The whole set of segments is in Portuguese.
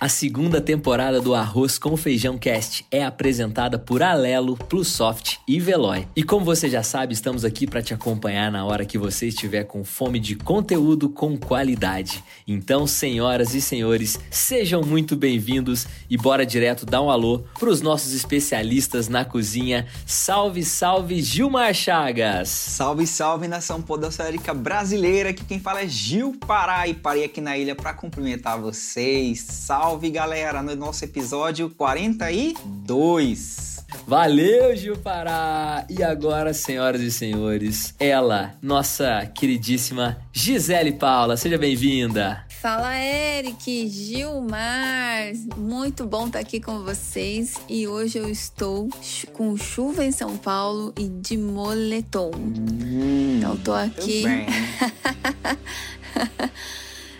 A segunda temporada do Arroz com Feijão Cast é apresentada por Alelo, Plusoft e Veloy. E como você já sabe, estamos aqui para te acompanhar na hora que você estiver com fome de conteúdo com qualidade. Então, senhoras e senhores, sejam muito bem-vindos e bora direto dar um alô para os nossos especialistas na cozinha. Salve, salve, Gilmar Chagas! Salve, salve, nação podosférica brasileira! Aqui quem fala é Gil Pará e parei aqui na ilha para cumprimentar vocês. Salve! Salve galera, no nosso episódio 42. Valeu, Gil Pará! E agora, senhoras e senhores, ela, nossa queridíssima Gisele Paula, seja bem-vinda! Fala, Eric, Gilmar! Muito bom estar aqui com vocês e hoje eu estou com chuva em São Paulo e de moletom. Hum, então, tô aqui.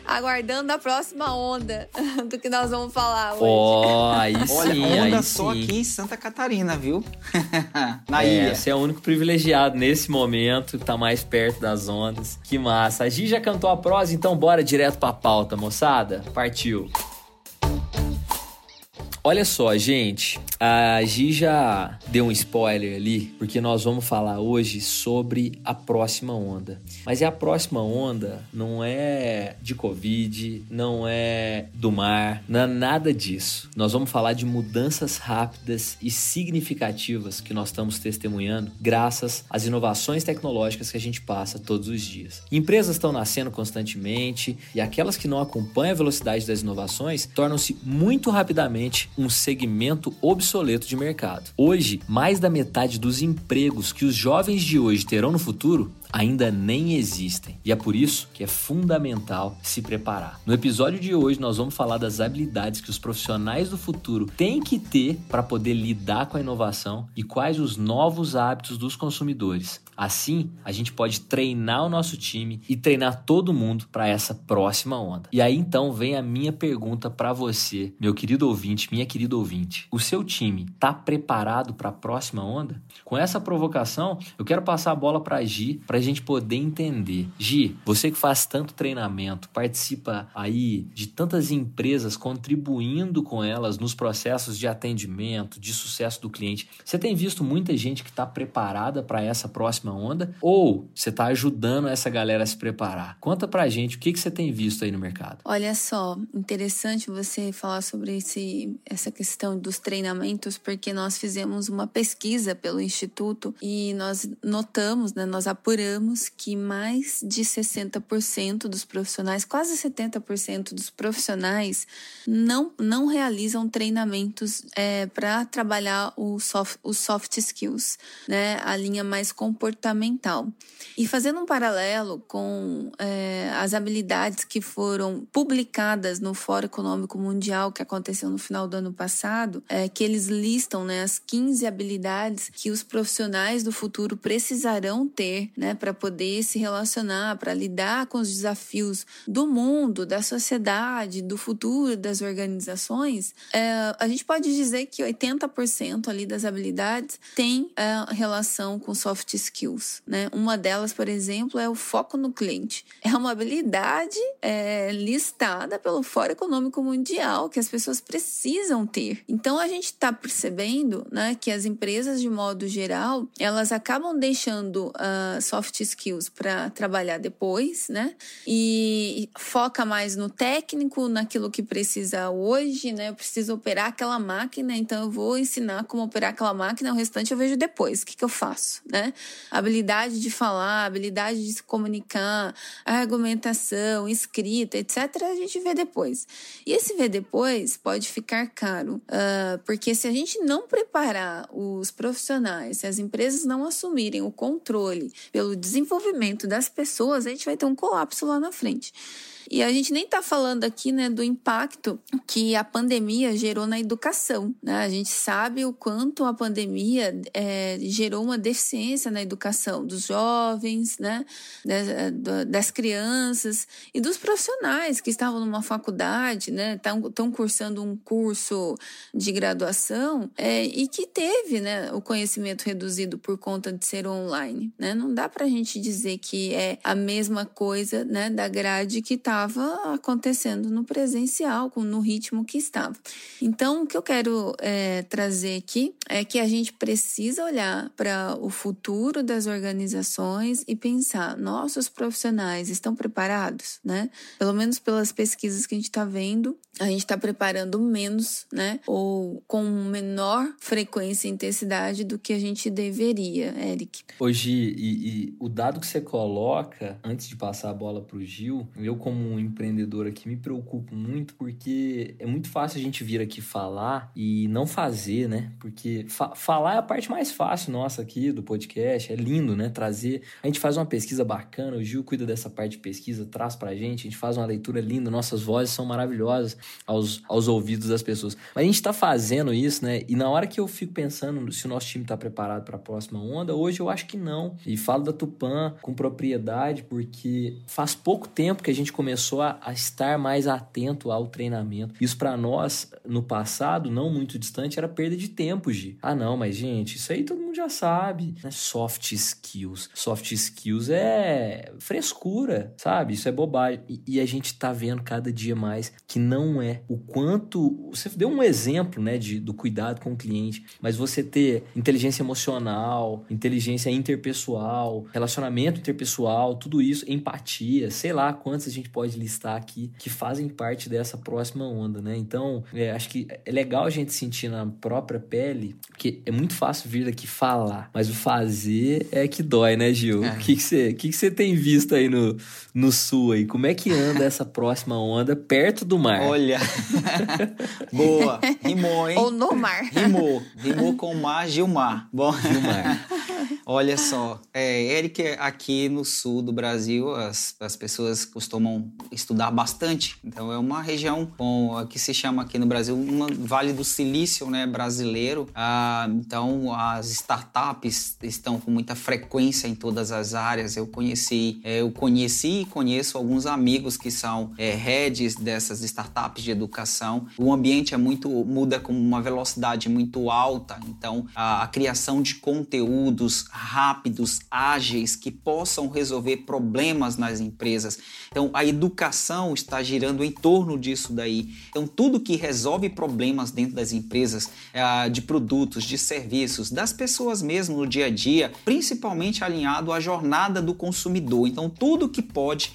aguardando a próxima onda do que nós vamos falar hoje. Oh, aí sim, Olha, onda aí só sim. aqui em Santa Catarina, viu? Na é, ilha. Você é o único privilegiado nesse momento, que tá mais perto das ondas. Que massa. A Gi já cantou a prosa, então bora direto pra pauta, moçada. Partiu. Olha só, gente, a Gi já deu um spoiler ali, porque nós vamos falar hoje sobre a próxima onda. Mas é a próxima onda não é de Covid, não é do mar, não é nada disso. Nós vamos falar de mudanças rápidas e significativas que nós estamos testemunhando graças às inovações tecnológicas que a gente passa todos os dias. Empresas estão nascendo constantemente e aquelas que não acompanham a velocidade das inovações tornam-se muito rapidamente um segmento obsoleto de mercado. Hoje, mais da metade dos empregos que os jovens de hoje terão no futuro ainda nem existem. E é por isso que é fundamental se preparar. No episódio de hoje, nós vamos falar das habilidades que os profissionais do futuro têm que ter para poder lidar com a inovação e quais os novos hábitos dos consumidores. Assim, a gente pode treinar o nosso time e treinar todo mundo para essa próxima onda. E aí então vem a minha pergunta para você, meu querido ouvinte, minha querida ouvinte. O seu time está preparado para a próxima onda? Com essa provocação, eu quero passar a bola para Gi para a gente poder entender. Gi, você que faz tanto treinamento, participa aí de tantas empresas contribuindo com elas nos processos de atendimento, de sucesso do cliente. Você tem visto muita gente que está preparada para essa próxima onda ou você está ajudando essa galera a se preparar? Conta pra gente o que, que você tem visto aí no mercado. Olha só, interessante você falar sobre esse, essa questão dos treinamentos, porque nós fizemos uma pesquisa pelo Instituto e nós notamos, né, nós apuramos que mais de 60% dos profissionais, quase 70% dos profissionais, não, não realizam treinamentos é, para trabalhar o soft, os soft skills, né, a linha mais comportamental. E fazendo um paralelo com é, as habilidades que foram publicadas no Fórum Econômico Mundial, que aconteceu no final do ano passado, é, que eles listam né, as 15 habilidades que os profissionais do futuro precisarão ter né, para poder se relacionar, para lidar com os desafios do mundo, da sociedade, do futuro das organizações, é, a gente pode dizer que 80% ali das habilidades tem é, relação com soft skills. Né? Uma delas, por exemplo, é o foco no cliente. É uma habilidade é, listada pelo Fórum Econômico Mundial que as pessoas precisam ter. Então a gente está percebendo né, que as empresas, de modo geral, elas acabam deixando uh, soft skills para trabalhar depois, né? E foca mais no técnico, naquilo que precisa hoje, né? Eu preciso operar aquela máquina, então eu vou ensinar como operar aquela máquina, o restante eu vejo depois. O que, que eu faço, né? Habilidade de falar, habilidade de se comunicar, argumentação, escrita, etc., a gente vê depois. E esse ver depois pode ficar caro, uh, porque se a gente não preparar os profissionais, se as empresas não assumirem o controle pelo desenvolvimento das pessoas, a gente vai ter um colapso lá na frente. E a gente nem está falando aqui, né, do impacto que a pandemia gerou na educação, né? A gente sabe o quanto a pandemia é, gerou uma deficiência na educação dos jovens, né, das, crianças e dos profissionais que estavam numa faculdade, né, estão cursando um curso de graduação é, e que teve, né, o conhecimento reduzido por conta de ser online, né? Não dá para a gente dizer que é a mesma coisa, né, da grade que estava acontecendo no presencial, no ritmo que estava. Então, o que eu quero é, trazer aqui é que a gente precisa olhar para o futuro das organizações e pensar: nossos profissionais estão preparados, né? Pelo menos pelas pesquisas que a gente está vendo, a gente está preparando menos, né? Ou com menor frequência e intensidade do que a gente deveria, Eric. Hoje, e, e o dado que você coloca, antes de passar a bola para o Gil, eu, como um empreendedor aqui, me preocupo muito porque é muito fácil a gente vir aqui falar e não fazer, né? Porque fa falar é a parte mais fácil nossa aqui do podcast, é lindo, né? Trazer. A gente faz uma pesquisa bacana, o Gil cuida dessa parte de pesquisa, traz pra gente, a gente faz uma leitura linda, nossas vozes são maravilhosas aos, aos ouvidos das pessoas. Mas a gente tá fazendo isso, né? E na hora que eu fico pensando se o nosso time tá preparado para a próxima onda, hoje eu acho que não. E falo da Tupan com propriedade porque faz pouco tempo que a gente começou a, a estar mais atento ao treinamento. Isso para nós, no passado, não muito distante, era perda de tempo, Gi. Ah, não, mas gente, isso aí todo mundo já sabe. Né? Soft skills. Soft skills é frescura, sabe? Isso é bobagem. E, e a gente tá vendo cada dia mais que não é o quanto. Você deu um exemplo, né, de, do cuidado com o cliente, mas você ter inteligência emocional, inteligência interpessoal, relacionamento interpessoal, tudo isso, empatia, sei lá quantos a gente pode listar aqui que fazem parte dessa próxima onda, né? Então, é, acho que é legal a gente sentir na própria pele, porque é muito fácil vir aqui falar, mas o fazer é que dói, né, Gil? É. O que, você, que, que tem visto aí no, no sul aí? Como é que anda essa próxima onda perto do mar? Olha, boa, rimou, hein? Ou no mar. Rimou, rimou com o mar, Gilmar. Bom, Gilmar. Olha só, é, Eric, aqui no sul do Brasil, as, as pessoas costumam estudar bastante. Então, é uma região com, que se chama aqui no Brasil uma Vale do Silício né, brasileiro. Ah, então, as startups estão com muita frequência em todas as áreas. Eu conheci, é, eu conheci e conheço alguns amigos que são é, heads dessas startups de educação. O ambiente é muito muda com uma velocidade muito alta. Então, a, a criação de conteúdos rápidos, ágeis, que possam resolver problemas nas empresas. Então, a educação está girando em torno disso daí. Então, tudo que resolve problemas dentro das empresas, é, de produtos, de serviços, das pessoas mesmo no dia a dia, principalmente alinhado à jornada do consumidor. Então, tudo que pode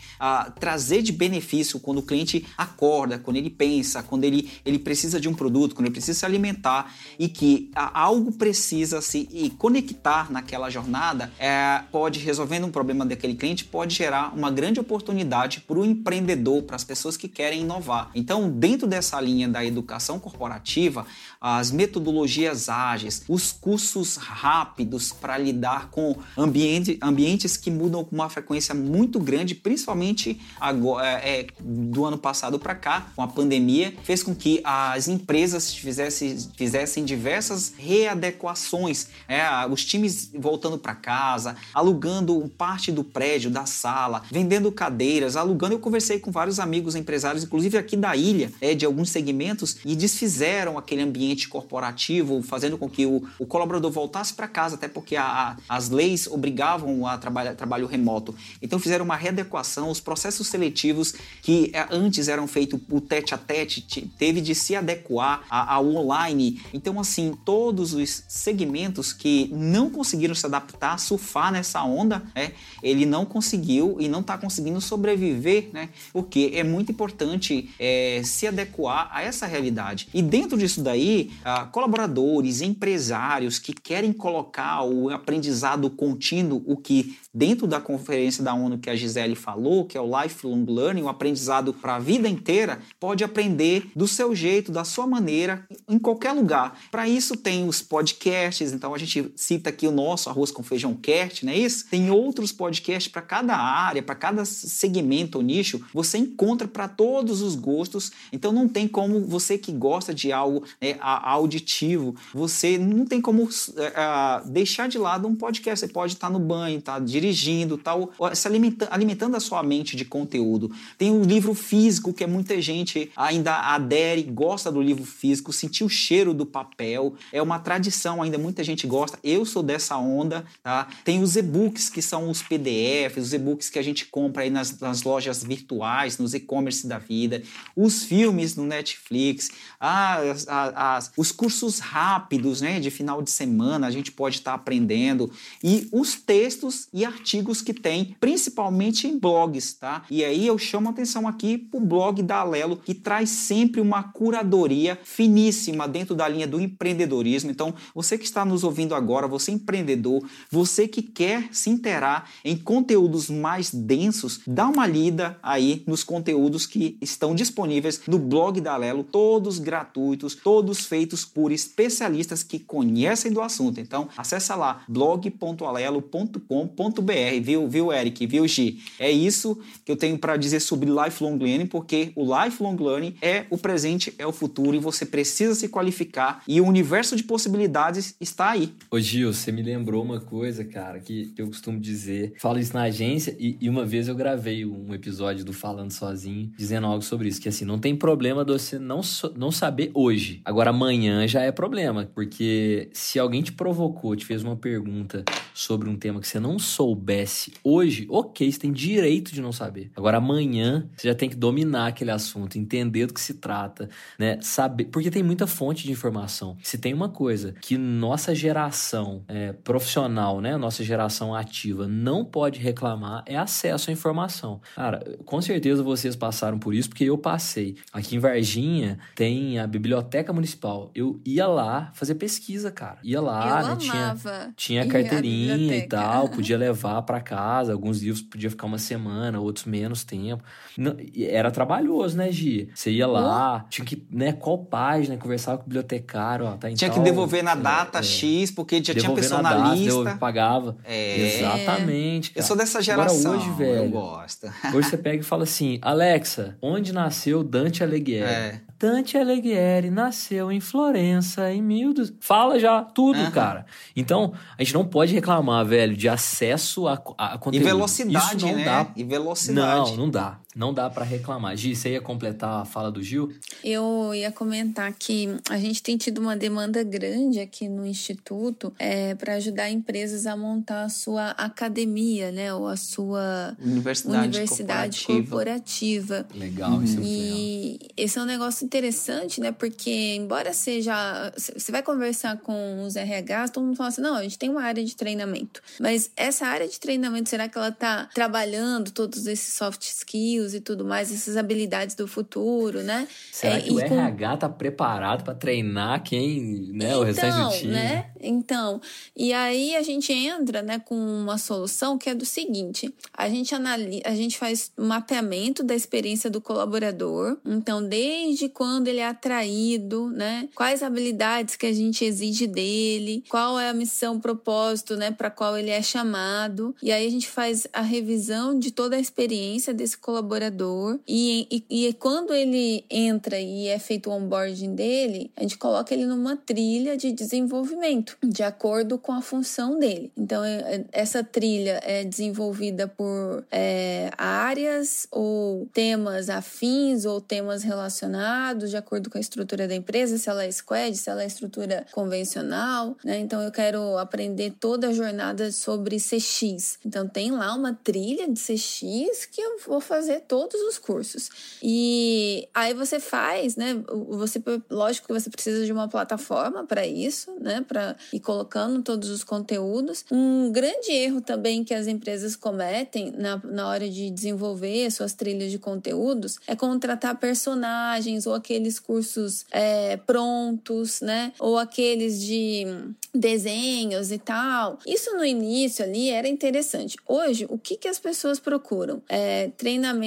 trazer de benefício quando o cliente acorda, quando ele pensa, quando ele, ele precisa de um produto, quando ele precisa se alimentar e que algo precisa se conectar naquela jornada, é, pode, resolvendo um problema daquele cliente, pode gerar uma grande oportunidade para o empreendedor, para as pessoas que querem inovar. Então, dentro dessa linha da educação corporativa, as metodologias ágeis, os cursos rápidos para lidar com ambiente, ambientes que mudam com uma frequência muito grande, principalmente agora, é, é do ano passado para cá, com a pandemia, fez com que as empresas fizessem, fizessem diversas readequações, é, os times voltando para casa, alugando parte do prédio, da sala, vendendo cadeiras, alugando. Eu conversei com vários amigos empresários, inclusive aqui da ilha, é, de alguns segmentos, e desfizeram aquele ambiente corporativo, fazendo com que o, o colaborador voltasse para casa, até porque a, a, as leis obrigavam a trabalhar, trabalho remoto. Então fizeram uma readequação, os processos seletivos que é, antes eram feitos o tete a tete, teve de se adequar ao online. Então, assim, todos os segmentos que não conseguiram se adaptar, surfar nessa onda, né, ele não conseguiu e não está conseguindo sobreviver, né? O que é muito importante é, se adequar a essa realidade. E dentro disso daí, ah, colaboradores, empresários que querem colocar o aprendizado contínuo, o que dentro da conferência da ONU que a Gisele falou, que é o lifelong learning, o aprendizado para a vida inteira, pode pode aprender do seu jeito, da sua maneira, em qualquer lugar. Para isso tem os podcasts, então a gente cita aqui o nosso Arroz com Feijão Cast, não é isso? Tem outros podcasts para cada área, para cada segmento ou nicho, você encontra para todos os gostos. Então não tem como você que gosta de algo né, auditivo, você não tem como uh, deixar de lado um podcast. Você pode estar tá no banho, estar tá dirigindo, tá, se alimentando, alimentando a sua mente de conteúdo. Tem um livro físico que é muita gente ainda adere, gosta do livro físico, sentir o cheiro do papel. É uma tradição, ainda muita gente gosta. Eu sou dessa onda, tá? Tem os e-books que são os PDFs, os e-books que a gente compra aí nas, nas lojas virtuais, nos e-commerce da vida, os filmes no Netflix, ah, as, as, os cursos rápidos, né, de final de semana, a gente pode estar tá aprendendo e os textos e artigos que tem, principalmente em blogs, tá? E aí eu chamo a atenção aqui pro blog da Alelo, que traz sempre uma curadoria finíssima dentro da linha do empreendedorismo. Então, você que está nos ouvindo agora, você empreendedor, você que quer se interar em conteúdos mais densos, dá uma lida aí nos conteúdos que estão disponíveis no blog da Alelo, todos gratuitos, todos feitos por especialistas que conhecem do assunto. Então, acessa lá blog.alelo.com.br, viu, viu, Eric, viu, Gi? É isso que eu tenho para dizer sobre lifelong learning, porque o lifelong learning é o presente, é o futuro e você precisa se qualificar e o universo de possibilidades está aí. Ô Gil, você me lembrou uma coisa, cara, que, eu costumo dizer. Falo isso na agência e, e, uma vez eu gravei um episódio do Falando Sozinho dizendo algo sobre isso, que assim, não tem problema você não, so, não saber hoje. Agora amanhã já é problema, porque se alguém te provocou, te fez uma pergunta sobre um tema que você não soubesse hoje, ok, você tem direito de não saber. Agora amanhã você já tem que dominar aquele assunto, entender do que se trata, né? Saber, porque tem muita fonte de informação. Se tem uma coisa que nossa geração é, profissional, né, nossa geração ativa não pode reclamar é acesso à informação. Cara, com certeza vocês passaram por isso, porque eu passei. Aqui em Varginha tem a biblioteca municipal. Eu ia lá fazer pesquisa, cara. Ia lá, eu né, tinha tinha carteirinha e tal, podia levar para casa. Alguns livros podia ficar uma semana, outros menos tempo. Não, era trabalhoso, né, Gi? Você ia lá, tinha que, né, qual página, conversava com o bibliotecário, ó, tá Tinha tal, que devolver na data é, X, porque já tinha pessoa na, na lista. Data, pagava. É. Exatamente. Cara. Eu sou dessa geração. Agora hoje, velho. Eu gosto. hoje você pega e fala assim: Alexa, onde nasceu Dante Alighieri? É. Dante Alighieri nasceu em Florença em mil... Fala já tudo, uhum. cara. Então, a gente não pode reclamar, velho, de acesso a, a conteúdo. E velocidade, Isso não né? Dá... E velocidade. Não, não dá. Não dá para reclamar. Gi, você ia completar a fala do Gil? Eu ia comentar que a gente tem tido uma demanda grande aqui no Instituto é, para ajudar empresas a montar a sua academia, né? Ou a sua universidade, universidade corporativa. corporativa. Legal, isso é E esse é um negócio interessante, né? Porque, embora seja. Você vai conversar com os RHs, todo mundo fala assim: não, a gente tem uma área de treinamento. Mas essa área de treinamento, será que ela está trabalhando todos esses soft skills? E tudo mais, essas habilidades do futuro, né? Será é, que o com... RH tá preparado para treinar quem, né, então, o restante do time? Né? Então, e aí a gente entra, né, com uma solução que é do seguinte: a gente analisa, a gente faz um mapeamento da experiência do colaborador. Então, desde quando ele é atraído, né? Quais habilidades que a gente exige dele, qual é a missão, propósito, né, para qual ele é chamado. E aí a gente faz a revisão de toda a experiência desse colaborador colaborador e, e, e, quando ele entra e é feito o onboarding dele, a gente coloca ele numa trilha de desenvolvimento, de acordo com a função dele. Então, é, é, essa trilha é desenvolvida por é, áreas ou temas afins ou temas relacionados, de acordo com a estrutura da empresa, se ela é squad, se ela é estrutura convencional, né? Então, eu quero aprender toda a jornada sobre CX. Então, tem lá uma trilha de CX que eu vou fazer todos os cursos. E aí você faz, né? Você, lógico que você precisa de uma plataforma para isso, né? Para e colocando todos os conteúdos. Um grande erro também que as empresas cometem na, na hora de desenvolver suas trilhas de conteúdos é contratar personagens ou aqueles cursos é, prontos, né? Ou aqueles de desenhos e tal. Isso no início ali era interessante. Hoje, o que, que as pessoas procuram? É,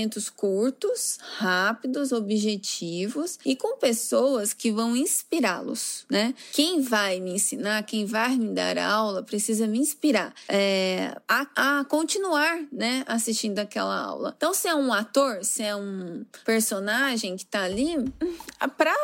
treinamentos curtos, rápidos, objetivos e com pessoas que vão inspirá-los, né? Quem vai me ensinar, quem vai me dar aula, precisa me inspirar é, a, a continuar, né, assistindo aquela aula. Então, se é um ator, se é um personagem que tá ali, para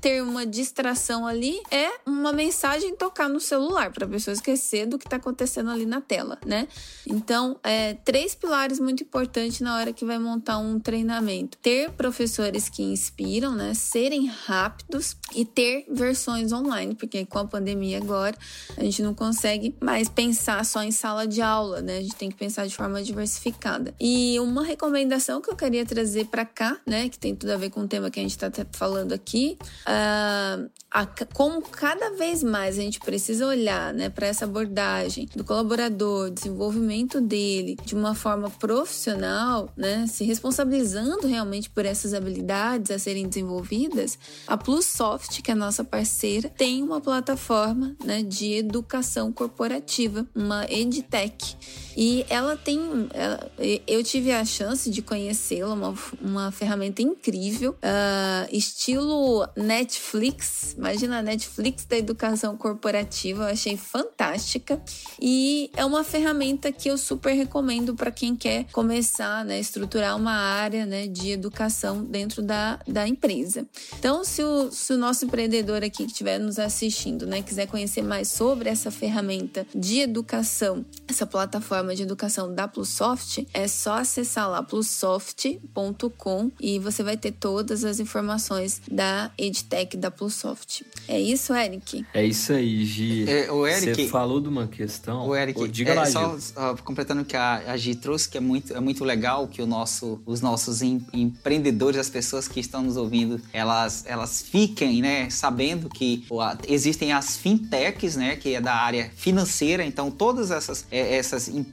ter uma distração ali, é uma mensagem tocar no celular, para a pessoa esquecer do que está acontecendo ali na tela, né? Então, é, três pilares muito importantes na hora que vai montar um treinamento: ter professores que inspiram, né? Serem rápidos e ter versões online, porque com a pandemia agora a gente não consegue mais pensar só em sala de aula, né? A gente tem que pensar de forma diversificada. E uma recomendação que eu queria trazer para cá, né? Que tem tudo a ver com o tema que a gente está falando aqui, uh, a, como cada vez mais a gente precisa olhar, né, para essa abordagem do colaborador, desenvolvimento dele de uma forma profissional, né, se responsabilizando realmente por essas habilidades a serem desenvolvidas, a Plussoft, que é a nossa parceira, tem uma plataforma, né, de educação corporativa, uma EdTech. E ela tem. Ela, eu tive a chance de conhecê-la, uma, uma ferramenta incrível, uh, estilo Netflix. Imagina a Netflix da educação corporativa, eu achei fantástica. E é uma ferramenta que eu super recomendo para quem quer começar, né, estruturar uma área né, de educação dentro da, da empresa. Então, se o, se o nosso empreendedor aqui que estiver nos assistindo, né, quiser conhecer mais sobre essa ferramenta de educação, essa plataforma de educação da Plussoft, é só acessar lá plussoft.com e você vai ter todas as informações da EdTech da Plussoft. É isso, Eric? É isso aí, Gi. É, o Eric, você falou de uma questão. O Eric, diga é, lá, só uh, completando o que a, a Gi trouxe, que é muito, é muito legal que o nosso, os nossos em, empreendedores, as pessoas que estão nos ouvindo, elas, elas fiquem, né, sabendo que existem as fintechs, né, que é da área financeira, então todas essas, é, essas empresas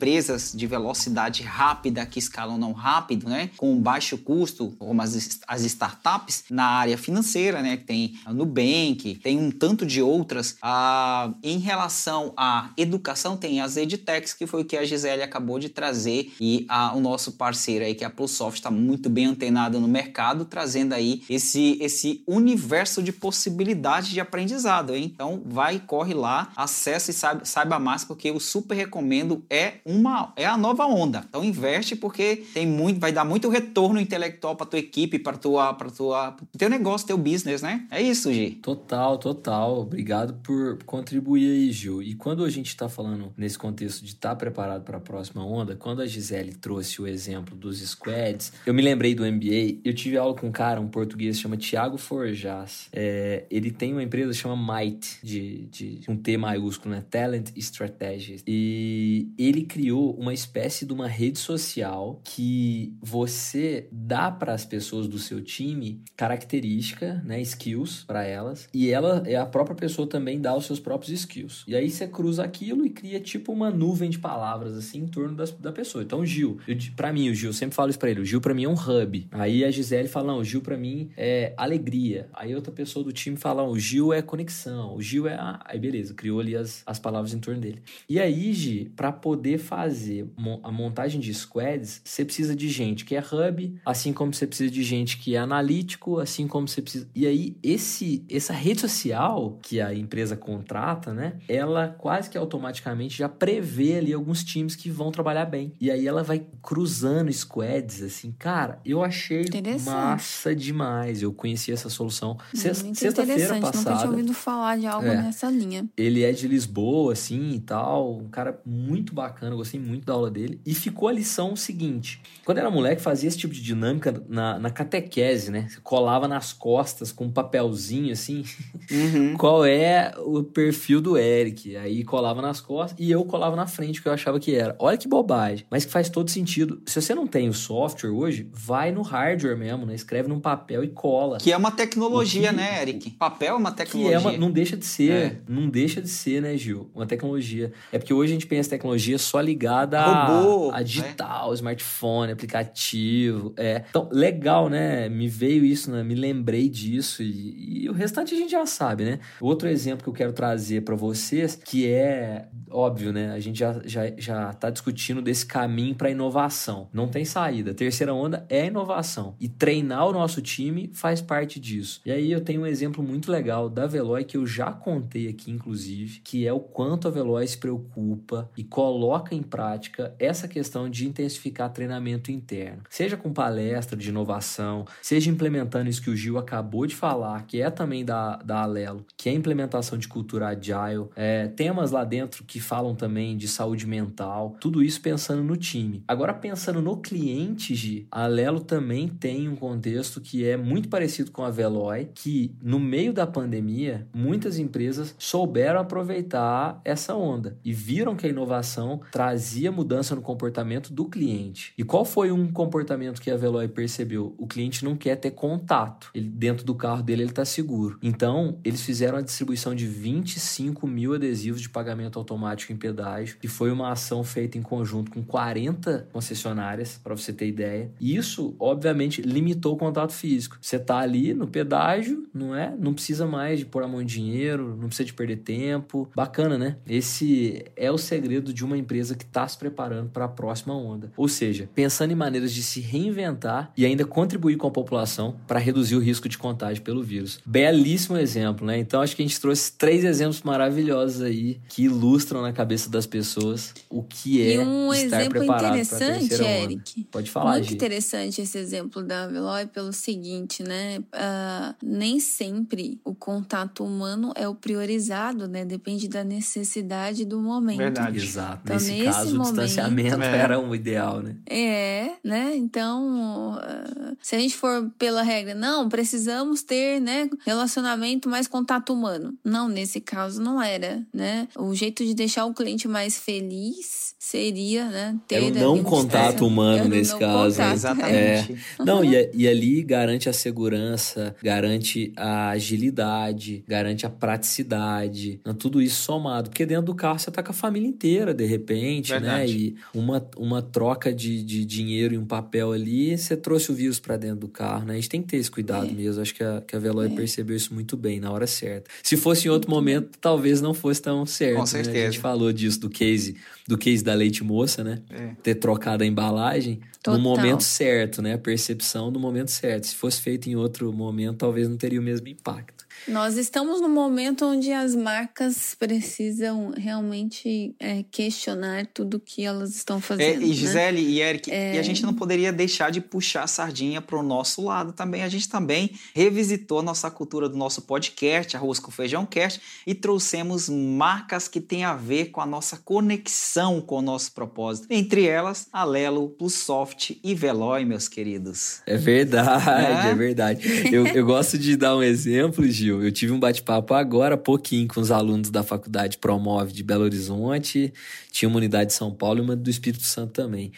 de velocidade rápida, que escalam não rápido, né, com baixo custo, como as, as startups, na área financeira, né, que tem a Nubank, tem um tanto de outras. Ah, em relação à educação, tem as edtechs, que foi o que a Gisele acabou de trazer, e a, o nosso parceiro aí, que é a Plussoft, está muito bem antenado no mercado, trazendo aí esse, esse universo de possibilidades de aprendizado. Hein? Então, vai, corre lá, acessa e saiba, saiba mais, porque eu super recomendo. É uma é a nova onda. Então, investe porque tem muito, vai dar muito retorno intelectual para tua equipe, para tua, para tua, teu negócio, teu business, né? É isso, Gi. Total, total. Obrigado por contribuir aí, Gil. E quando a gente está falando nesse contexto de estar tá preparado para a próxima onda, quando a Gisele trouxe o exemplo dos squads, eu me lembrei do MBA. Eu tive aula com um cara, um português, chama Tiago Forjas. É, ele tem uma empresa chama Might, de, de um T maiúsculo, né? Talent Strategies. E ele criou uma espécie de uma rede social que você dá para as pessoas do seu time característica, né? Skills para elas. E ela, é a própria pessoa também dá os seus próprios skills. E aí você cruza aquilo e cria tipo uma nuvem de palavras assim em torno das, da pessoa. Então, Gil, para mim, o Gil, sempre falo isso pra ele, o Gil para mim é um hub. Aí a Gisele fala, não, o Gil para mim é alegria. Aí outra pessoa do time fala, o Gil é conexão, o Gil é. Ah, aí beleza, criou ali as, as palavras em torno dele. E aí, Gi, para poder fazer a montagem de squads, você precisa de gente que é hub, assim como você precisa de gente que é analítico, assim como você precisa. E aí, esse, essa rede social que a empresa contrata, né? Ela quase que automaticamente já prevê ali alguns times que vão trabalhar bem. E aí ela vai cruzando squads, assim, cara, eu achei massa demais. Eu conheci essa solução sexta-feira passada. Nunca tinha ouvido falar de algo é. nessa linha. Ele é de Lisboa, assim e tal. Um cara muito bacana, gostei muito da aula dele. E ficou a lição seguinte: quando era moleque, fazia esse tipo de dinâmica na, na catequese, né? Você colava nas costas com um papelzinho assim. Uhum. Qual é o perfil do Eric? Aí colava nas costas e eu colava na frente, que eu achava que era. Olha que bobagem, mas que faz todo sentido. Se você não tem o software hoje, vai no hardware mesmo, né? Escreve num papel e cola. Que é uma tecnologia, que... né, Eric? Papel é uma tecnologia. Que é uma... não deixa de ser, é. não deixa de ser, né, Gil? Uma tecnologia. É porque hoje a gente pensa tecnologia só ligada a, Robô, a digital, né? smartphone, aplicativo. É. Então, legal, né? Me veio isso, né? Me lembrei disso e, e o restante a gente já sabe, né? Outro exemplo que eu quero trazer para vocês, que é óbvio, né? A gente já, já, já tá discutindo desse caminho para inovação. Não tem saída. A terceira onda é inovação. E treinar o nosso time faz parte disso. E aí eu tenho um exemplo muito legal da Veloy que eu já contei aqui, inclusive, que é o quanto a Veloy se preocupa e coloca em prática essa questão de intensificar treinamento interno. Seja com palestra de inovação, seja implementando isso que o Gil acabou de falar, que é também da, da Alelo, que é a implementação de cultura agile, é, temas lá dentro que falam também de saúde mental, tudo isso pensando no time. Agora, pensando no cliente, Gi, a Alelo também tem um contexto que é muito parecido com a Veloy, que no meio da pandemia, muitas empresas souberam aproveitar essa onda e viram que a inovação trazia mudança no comportamento do cliente. E qual foi um comportamento que a Veloy percebeu? O cliente não quer ter contato. Ele, dentro do carro dele, ele está seguro. Então, eles fizeram a distribuição de 25 mil adesivos de pagamento automático em pedágio, que foi uma ação feita em conjunto com 40 concessionárias, para você ter ideia. E isso, obviamente, limitou o contato físico. Você tá ali no pedágio, não é? Não precisa mais de pôr a mão em dinheiro, não precisa de perder tempo. Bacana, né? Esse é o segredo de uma empresa que está se preparando para a próxima onda. Ou seja, pensando em maneiras de se reinventar e ainda contribuir com a população para reduzir o risco de contágio pelo vírus. Belíssimo exemplo, né? Então acho que a gente trouxe três exemplos maravilhosos aí que ilustram na cabeça das pessoas o que é e um estar exemplo preparado interessante, Eric. Onda. Pode falar, Muito interessante esse exemplo da Veloy pelo seguinte, né? Uh, nem sempre o contato humano é o priorizado, né? Depende da necessidade do momento. Verdade. Exato. Então, nesse, caso, momento, o distanciamento é. era um ideal, né? É, né? Então, uh, se a gente for pela regra, não, precisamos ter, né, relacionamento mais contato humano. Não, nesse caso não era, né? O jeito de deixar o cliente mais feliz seria, né, ter era um não contato humano nesse não caso. Contato, Exatamente. É. Não, e, e ali garante a segurança, garante a agilidade, garante a praticidade, né? tudo isso somado. Porque dentro do carro você tá com a família inteira, de repente, né? Verdade. né? E uma, uma troca de, de dinheiro e um papel ali, você trouxe o vírus para dentro do carro, né? A gente tem que ter esse cuidado é. mesmo. Acho que a, que a Veloy é. percebeu isso muito bem, na hora certa. Se fosse em outro momento, talvez não fosse tão certo. Com certeza. Né? A gente falou disso do case, do case da leite moça, né? É. Ter trocado a embalagem Total. no momento certo, né? A percepção no momento certo. Se fosse feito em outro momento, talvez não teria o mesmo impacto. Nós estamos no momento onde as marcas precisam realmente é, questionar tudo que elas estão fazendo. É, e Gisele né? e Eric, é... e a gente não poderia deixar de puxar a sardinha para o nosso lado também. A gente também revisitou a nossa cultura do nosso podcast, Arroz com Feijão Cast, e trouxemos marcas que têm a ver com a nossa conexão com o nosso propósito. Entre elas, Alelo, Plussoft e Veloy, meus queridos. É verdade, é, é verdade. Eu, eu gosto de dar um exemplo, Gil eu tive um bate-papo agora, pouquinho, com os alunos da faculdade Promove de Belo Horizonte, tinha uma unidade de São Paulo e uma do Espírito Santo também.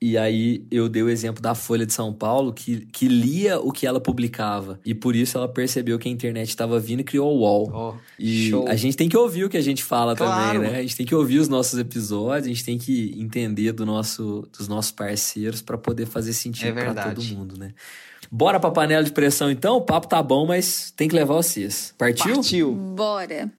E aí eu dei o exemplo da Folha de São Paulo, que, que lia o que ela publicava. E por isso ela percebeu que a internet estava vindo e criou o UOL. Oh, e show. a gente tem que ouvir o que a gente fala claro. também, né? A gente tem que ouvir os nossos episódios, a gente tem que entender do nosso, dos nossos parceiros para poder fazer sentido é para todo mundo, né? Bora pra panela de pressão então? O papo tá bom, mas tem que levar vocês. Partiu? Partiu. Bora.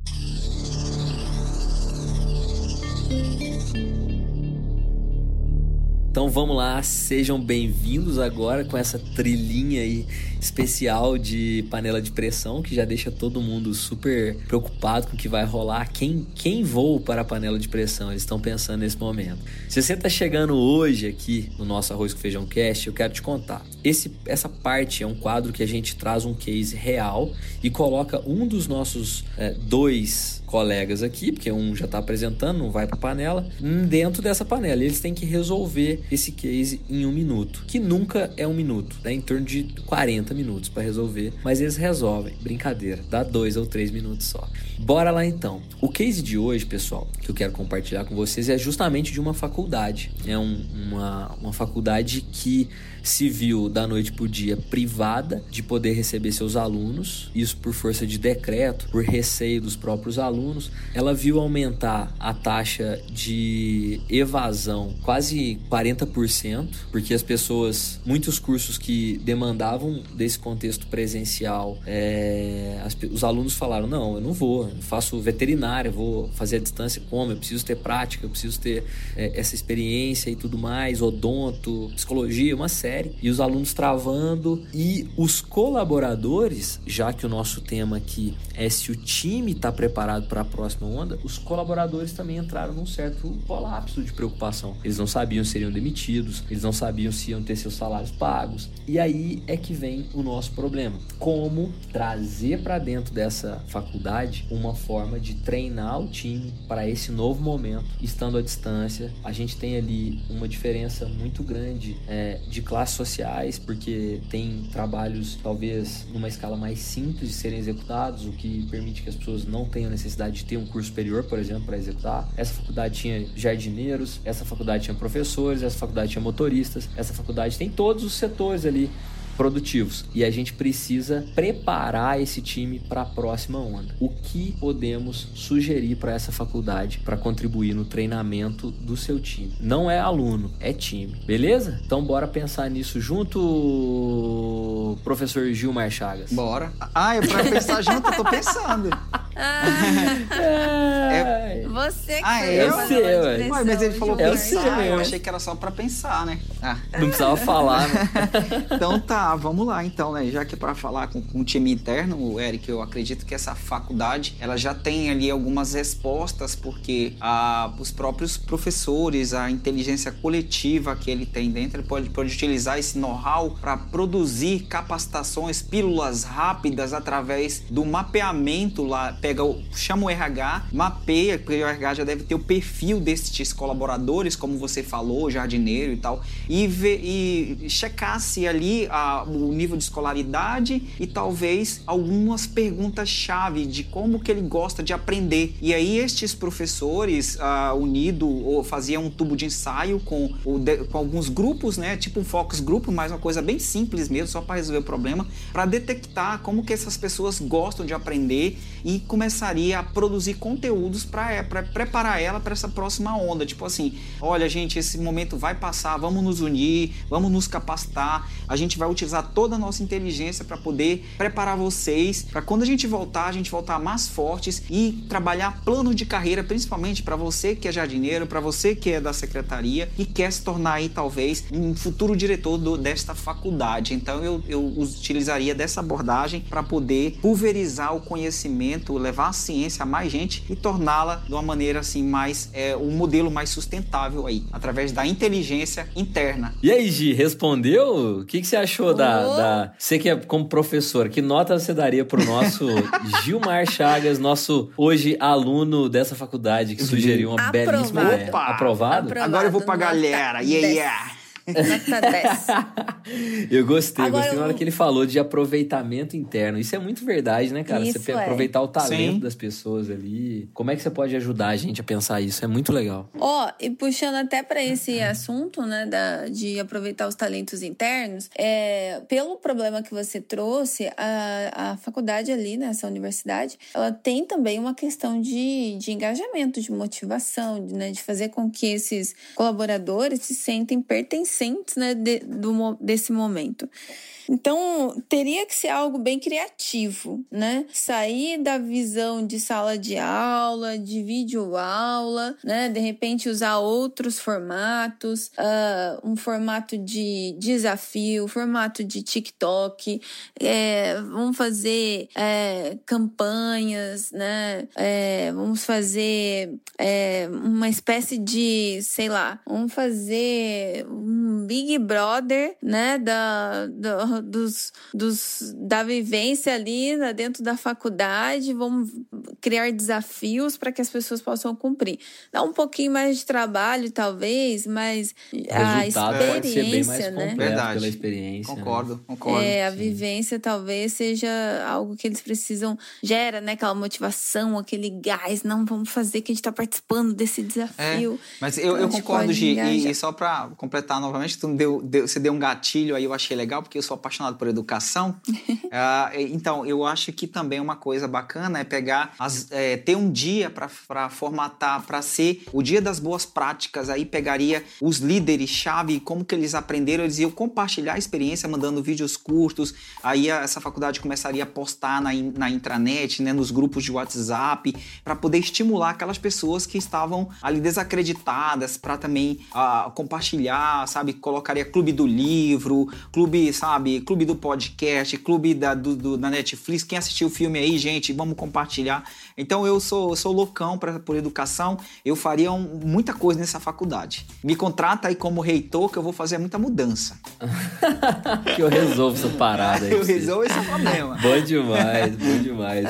Então vamos lá, sejam bem-vindos agora com essa trilhinha aí especial de panela de pressão que já deixa todo mundo super preocupado com o que vai rolar. Quem, quem voa para a panela de pressão? Eles estão pensando nesse momento. Se você está chegando hoje aqui no nosso Arroz com Feijão Cast, eu quero te contar. Esse, essa parte é um quadro que a gente traz um case real e coloca um dos nossos é, dois colegas aqui, porque um já está apresentando, não vai para panela, dentro dessa panela. Eles têm que resolver esse case em um minuto, que nunca é um minuto, dá em torno de 40 minutos para resolver, mas eles resolvem. Brincadeira, dá dois ou três minutos só. Bora lá então. O case de hoje, pessoal, que eu quero compartilhar com vocês é justamente de uma faculdade. É um, uma, uma faculdade que se viu da noite para o dia privada de poder receber seus alunos, isso por força de decreto, por receio dos próprios alunos. Ela viu aumentar a taxa de evasão quase 40%, porque as pessoas, muitos cursos que demandavam desse contexto presencial, é, as, os alunos falaram: não, eu não vou, eu faço veterinária, vou fazer a distância como, eu preciso ter prática, eu preciso ter é, essa experiência e tudo mais, odonto, psicologia, uma série série e os alunos travando e os colaboradores, já que o nosso tema aqui é se o time está preparado para a próxima onda, os colaboradores também entraram num certo colapso de preocupação. Eles não sabiam se seriam demitidos, eles não sabiam se iam ter seus salários pagos. E aí é que vem o nosso problema. Como trazer para dentro dessa faculdade uma forma de treinar o time para esse novo momento, estando à distância. A gente tem ali uma diferença muito grande é, de classe classes sociais, porque tem trabalhos talvez numa escala mais simples de serem executados, o que permite que as pessoas não tenham necessidade de ter um curso superior, por exemplo, para executar. Essa faculdade tinha jardineiros, essa faculdade tinha professores, essa faculdade tinha motoristas, essa faculdade tem todos os setores ali produtivos. E a gente precisa preparar esse time para a próxima onda. O que podemos sugerir para essa faculdade para contribuir no treinamento do seu time? Não é aluno, é time. Beleza? Então bora pensar nisso junto, professor Gilmar Chagas. Bora. Ah, é para pensar junto, eu tô pensando. é... Você que ah, é, eu sei, ué. Ué, mas ele falou é pensar, eu achei que era só para pensar, né? Ah. Não precisava falar, né? então tá, vamos lá então, né? Já que é para falar com, com o time interno, Eric, eu acredito que essa faculdade, ela já tem ali algumas respostas, porque a, os próprios professores, a inteligência coletiva que ele tem dentro, ele pode, pode utilizar esse know-how para produzir capacitações, pílulas rápidas através do mapeamento lá, pega o, chama o RH, mapeia, porque o RH já deve ter o perfil desses colaboradores, como você falou, jardineiro e tal, e, ver, e checar se ali a, o nível de escolaridade e talvez algumas perguntas-chave de como que ele gosta de aprender. E aí estes professores uh, unido faziam um tubo de ensaio com, de, com alguns grupos, né, tipo um focus group, mas uma coisa bem simples mesmo, só para resolver o problema, para detectar como que essas pessoas gostam de aprender e começaria a produzir conteúdos para é, preparar ela para essa próxima onda. Tipo assim, olha, gente, esse momento vai passar, vamos nos unir, vamos nos capacitar, a gente vai utilizar toda a nossa inteligência para poder preparar vocês, para quando a gente voltar, a gente voltar mais fortes e trabalhar plano de carreira, principalmente para você que é jardineiro, para você que é da secretaria e quer se tornar aí talvez um futuro diretor do, desta faculdade. Então eu, eu utilizaria dessa abordagem para poder pulverizar o conhecimento, levar a ciência a mais gente e torná-la de uma maneira assim mais é, um modelo mais sustentável aí, através da inteligência interna. E aí, Gi, respondeu? O que, que você achou oh. da, da, Você que é como professor, que nota você daria pro nosso Gilmar Chagas, nosso hoje aluno dessa faculdade que sugeriu uma Aprovado. belíssima? Opa! Aprovado? Aprovado. Agora eu vou pra galera. Yeah, yeah. Nota 10. Eu gostei, Agora, gostei na hora que ele falou de aproveitamento interno. Isso é muito verdade, né, cara? Isso você é. aproveitar o talento Sim. das pessoas ali. Como é que você pode ajudar a gente a pensar isso? É muito legal. Ó, e puxando até para esse assunto, né, da, de aproveitar os talentos internos, é, pelo problema que você trouxe, a, a faculdade ali, nessa universidade, ela tem também uma questão de, de engajamento, de motivação, de, né, de fazer com que esses colaboradores se sentem pertencentes né, de, do, desse momento. Então, teria que ser algo bem criativo, né? Sair da visão de sala de aula, de vídeo aula, né? De repente usar outros formatos, uh, um formato de desafio, formato de TikTok, é, vamos fazer é, campanhas, né? É, vamos fazer é, uma espécie de, sei lá, vamos fazer um Big Brother, né, da, do, dos, dos, da vivência ali né, dentro da faculdade, vamos criar desafios para que as pessoas possam cumprir. Dá um pouquinho mais de trabalho, talvez, mas a experiência, né? Verdade. Pela experiência. Né? Concordo, né? concordo. É, a sim. vivência talvez seja algo que eles precisam, gera, né, aquela motivação, aquele gás, não, vamos fazer que a gente está participando desse desafio. É, mas eu, então, eu concordo, Gi, e, e, só para completar novamente, tu deu, deu, você deu um gatilho aí, eu achei legal, porque eu sou apaixonado por educação. uh, então, eu acho que também uma coisa bacana é pegar, as, é, ter um dia para formatar, para ser o dia das boas práticas, aí pegaria os líderes-chave, como que eles aprenderam, eles iam compartilhar a experiência, mandando vídeos curtos, aí essa faculdade começaria a postar na, na intranet, né, nos grupos de WhatsApp, para poder estimular aquelas pessoas que estavam ali desacreditadas, para também uh, compartilhar, sabe, colocaria clube do livro, clube, sabe, clube do podcast, clube da, do, do, da Netflix, quem assistiu o filme aí, gente, vamos compartilhar. Então eu sou, sou loucão pra, por educação, eu faria um, muita coisa nessa faculdade. Me contrata aí como reitor que eu vou fazer muita mudança. que eu resolvo essa parada aí. eu resolvo esse problema. bom demais, bom demais.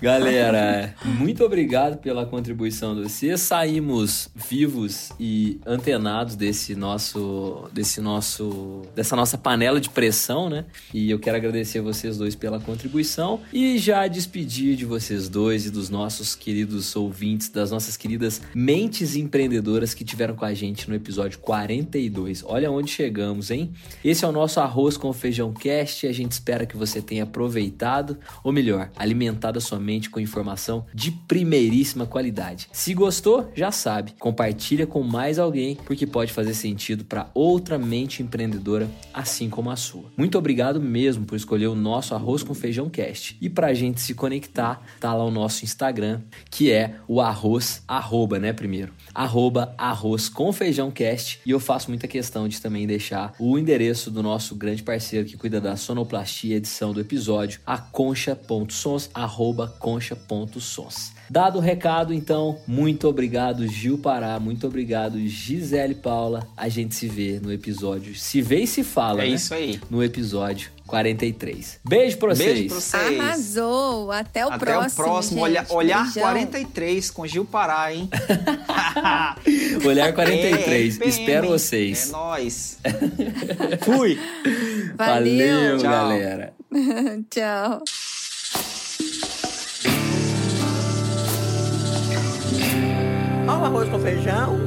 Galera, muito obrigado pela contribuição de vocês. Saímos vivos e antenados desse nosso, desse nosso, dessa nossa panela de pressão, né? E eu quero agradecer a vocês dois pela contribuição e já despedir de vocês dois e dos nossos queridos ouvintes, das nossas queridas mentes empreendedoras que tiveram com a gente no episódio 42. Olha onde chegamos, hein? Esse é o nosso arroz com feijão cast. A gente espera que você tenha aproveitado, ou melhor, alimentado a sua mente com informação de primeiríssima qualidade. Se gostou, já sabe, compartilha com mais alguém porque pode fazer sentido para outra mente empreendedora assim como a sua. Muito obrigado mesmo por escolher o nosso arroz com feijão cast. E para a gente se conectar, tá lá o nosso Instagram, que é o arroz arroba, né, primeiro? Arroba arroz com feijão cast. E eu faço muita questão de também deixar o endereço do nosso grande parceiro que cuida da sonoplastia edição do episódio, a concha.sons, arroba concha.sons. Dado o recado, então, muito obrigado, Gil Pará, muito obrigado, Gisele Paula. A gente se vê no episódio. Se vê e se fala, é né? isso aí. No episódio 43. Beijo pra vocês. Beijo pra vocês. Arrasou. Até o Até próximo. Até o próximo. Olha, olhar Beijão. 43 com Gil Pará, hein? olhar 43. É, Espero vocês. É nóis. Fui. Valeu, Valeu galera. Tchau. Arroz com feijão?